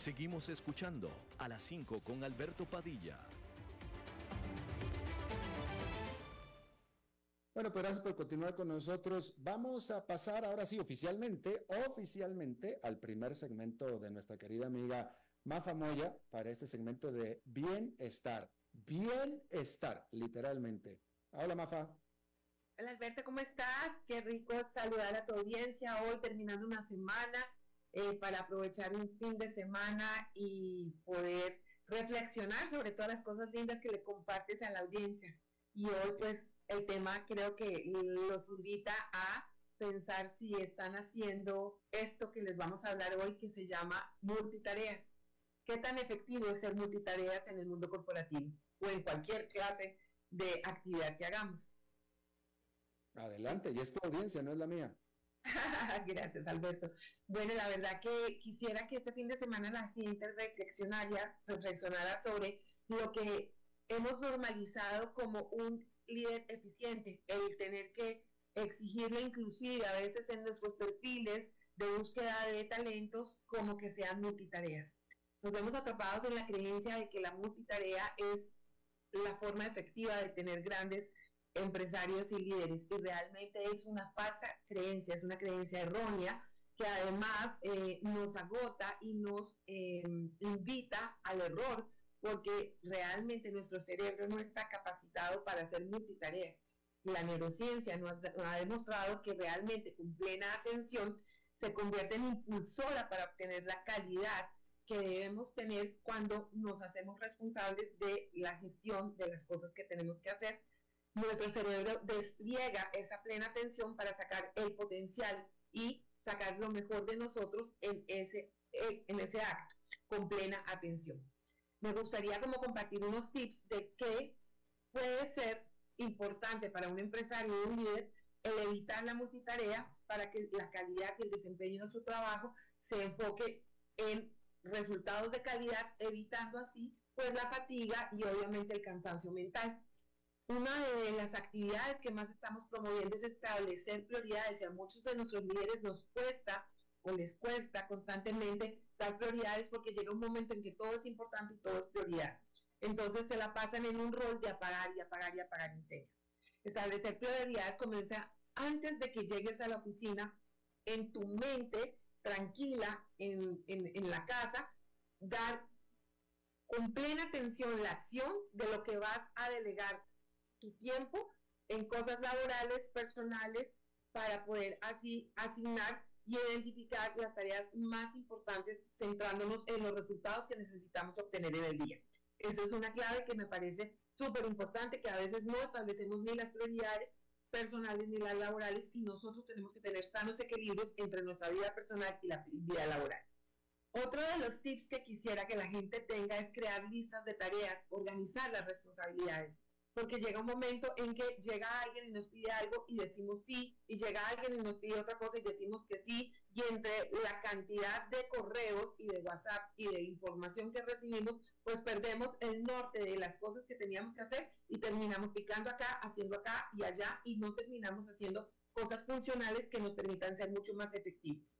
Seguimos escuchando a las 5 con Alberto Padilla. Bueno, pues gracias por continuar con nosotros. Vamos a pasar ahora sí oficialmente, oficialmente al primer segmento de nuestra querida amiga Mafa Moya para este segmento de bienestar. Bienestar, literalmente. Hola Mafa. Hola Alberto, ¿cómo estás? Qué rico saludar a tu audiencia hoy terminando una semana eh, para aprovechar un fin de semana y poder reflexionar sobre todas las cosas lindas que le compartes a la audiencia. Y hoy pues el tema creo que los invita a pensar si están haciendo esto que les vamos a hablar hoy que se llama multitareas. ¿Qué tan efectivo es ser multitareas en el mundo corporativo o en cualquier clase de actividad que hagamos? Adelante, y es tu audiencia, no es la mía. (laughs) Gracias, Alberto. Bueno, la verdad que quisiera que este fin de semana la gente reflexionara, reflexionara sobre lo que hemos normalizado como un líder eficiente, el tener que exigirle inclusive a veces en nuestros perfiles de búsqueda de talentos como que sean multitareas. Nos vemos atrapados en la creencia de que la multitarea es la forma efectiva de tener grandes empresarios y líderes y realmente es una falsa creencia, es una creencia errónea que además eh, nos agota y nos eh, invita al error porque realmente nuestro cerebro no está capacitado para hacer multitareas. La neurociencia nos ha, demostrado que realmente con plena atención se convierte en impulsora para obtener la calidad que debemos tener cuando nos hacemos responsables de la gestión de las cosas que tenemos que hacer nuestro cerebro despliega esa plena atención para sacar el potencial y sacar lo mejor de nosotros en ese, en ese acto, con plena atención. Me gustaría como compartir unos tips de qué puede ser importante para un empresario o un líder el evitar la multitarea para que la calidad y el desempeño de su trabajo se enfoque en resultados de calidad, evitando así pues la fatiga y obviamente el cansancio mental. Una de las actividades que más estamos promoviendo es establecer prioridades y a muchos de nuestros líderes nos cuesta o les cuesta constantemente dar prioridades porque llega un momento en que todo es importante y todo es prioridad. Entonces se la pasan en un rol de apagar y apagar y apagar incendios. Establecer prioridades comienza antes de que llegues a la oficina, en tu mente, tranquila, en, en la casa, dar con plena atención la acción de lo que vas a delegar tu tiempo en cosas laborales, personales, para poder así asignar y identificar las tareas más importantes centrándonos en los resultados que necesitamos obtener en el día. Eso es una clave que me parece súper importante, que a veces no establecemos ni las prioridades personales ni las laborales y nosotros tenemos que tener sanos equilibrios entre nuestra vida personal y la vida laboral. Otro de los tips que quisiera que la gente tenga es crear listas de tareas, organizar las responsabilidades porque llega un momento en que llega alguien y nos pide algo y decimos sí, y llega alguien y nos pide otra cosa y decimos que sí, y entre la cantidad de correos y de WhatsApp y de información que recibimos, pues perdemos el norte de las cosas que teníamos que hacer y terminamos picando acá, haciendo acá y allá y no terminamos haciendo cosas funcionales que nos permitan ser mucho más efectivos.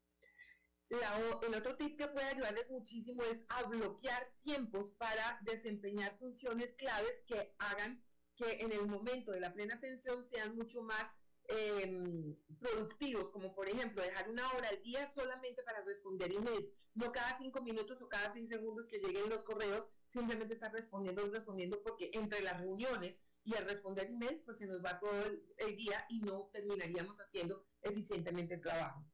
el otro tip que puede ayudarles muchísimo es a bloquear tiempos para desempeñar funciones claves que hagan que en el momento de la plena atención sean mucho más em, productivos, como por ejemplo dejar una hora al día solamente para responder emails, no cada cinco minutos o cada seis segundos que lleguen los correos, simplemente estar respondiendo y respondiendo porque entre las reuniones y al responder emails, pues se nos va todo el día y no terminaríamos haciendo eficientemente el trabajo.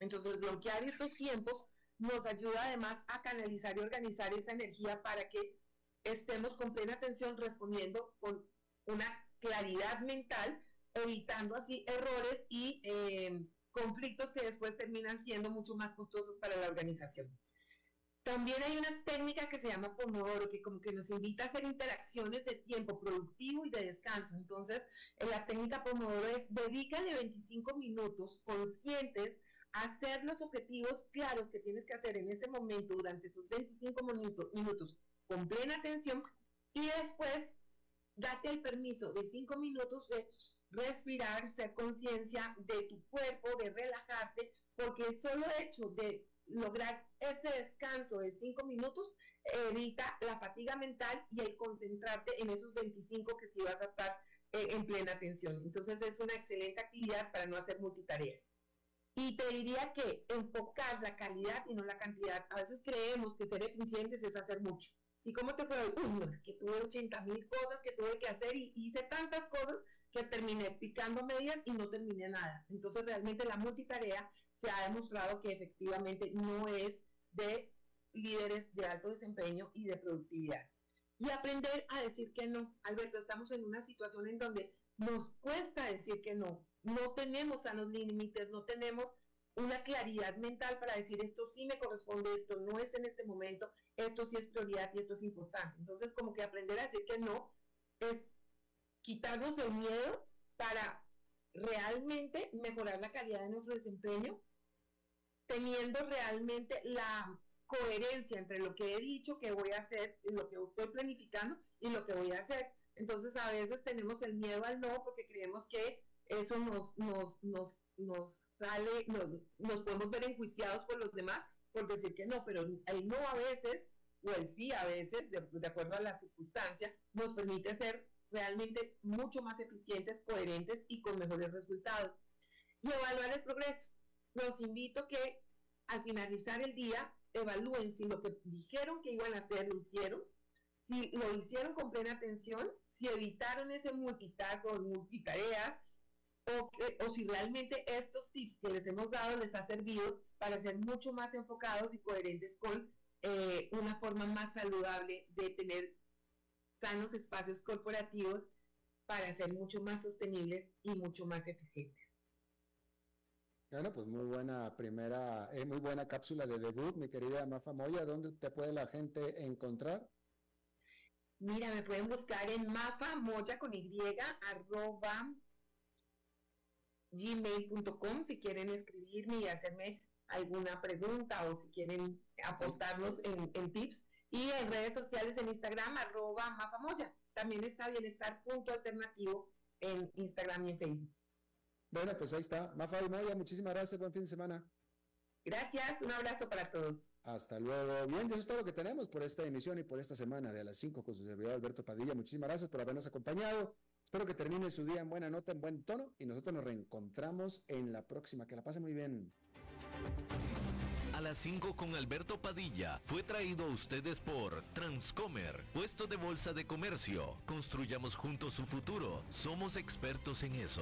Entonces, bloquear estos tiempos nos ayuda además a canalizar y organizar esa energía para que estemos con plena atención respondiendo con una claridad mental, evitando así errores y eh, conflictos que después terminan siendo mucho más costosos para la organización. También hay una técnica que se llama Pomodoro, que como que nos invita a hacer interacciones de tiempo productivo y de descanso. Entonces, la técnica Pomodoro es dedícale 25 minutos conscientes a hacer los objetivos claros que tienes que hacer en ese momento durante esos 25 minutos, minutos con plena atención y después date el permiso de 5 minutos de respirar, ser conciencia de tu cuerpo, de relajarte, porque el solo hecho de lograr ese descanso de 5 minutos evita la fatiga mental y el concentrarte en esos 25 que si vas a estar eh, en plena atención. Entonces es una excelente actividad para no hacer multitareas. Y te diría que enfocar la calidad y no la cantidad. A veces creemos que ser eficientes es hacer mucho. ¿Y cómo te fue? Uy, no, es que tuve 80 mil cosas que tuve que hacer y hice tantas cosas que terminé picando medias y no terminé nada. Entonces realmente la multitarea se ha demostrado que efectivamente no es de líderes de alto desempeño y de productividad. Y aprender a decir que no. Alberto, estamos en una situación en donde nos cuesta decir que no. No tenemos sanos límites, no tenemos una claridad mental para decir esto sí me corresponde, esto no es en este momento, esto sí es prioridad y esto es importante. Entonces, como que aprender a decir que no es quitarnos el miedo para realmente mejorar la calidad de nuestro desempeño, teniendo realmente la coherencia entre lo que he dicho que voy a hacer, lo que estoy planificando y lo que voy a hacer. Entonces a veces tenemos el miedo al no porque creemos que eso nos, nos, nos sale, nos, podemos ver enjuiciados por los demás por decir que no, pero el no a veces, o el sí a veces, de, de acuerdo a la circunstancia, nos permite ser realmente mucho más eficientes, coherentes y con mejores resultados. Y evaluar el progreso. Los invito que al finalizar el día evalúen si lo que dijeron que iban a hacer lo hicieron, si lo hicieron con plena atención, si evitaron ese multitask o multitareas, o, o, si realmente estos tips que les hemos dado les ha servido para ser mucho más enfocados y coherentes con eh, una forma más saludable de tener sanos espacios corporativos para ser mucho más sostenibles y mucho más eficientes. Bueno, pues muy buena primera, eh, muy buena cápsula de debut, mi querida Mafa Moya. ¿Dónde te puede la gente encontrar? Mira, me pueden buscar en Mafa Moya con Y, arroba gmail.com si quieren escribirme y hacerme alguna pregunta o si quieren aportarnos en, en tips. Y en redes sociales, en Instagram, arroba mafamoya. También está bienestar punto alternativo en Instagram y en Facebook. Bueno, pues ahí está. Mafa y Moya, muchísimas gracias. Buen fin de semana. Gracias, un abrazo para todos. Hasta luego. Bien, eso es todo lo que tenemos por esta emisión y por esta semana de a las 5 con su servidor Alberto Padilla. Muchísimas gracias por habernos acompañado. Espero que termine su día en buena nota, en buen tono y nosotros nos reencontramos en la próxima. Que la pase muy bien. A las 5 con Alberto Padilla fue traído a ustedes por Transcomer, puesto de bolsa de comercio. Construyamos juntos su futuro. Somos expertos en eso.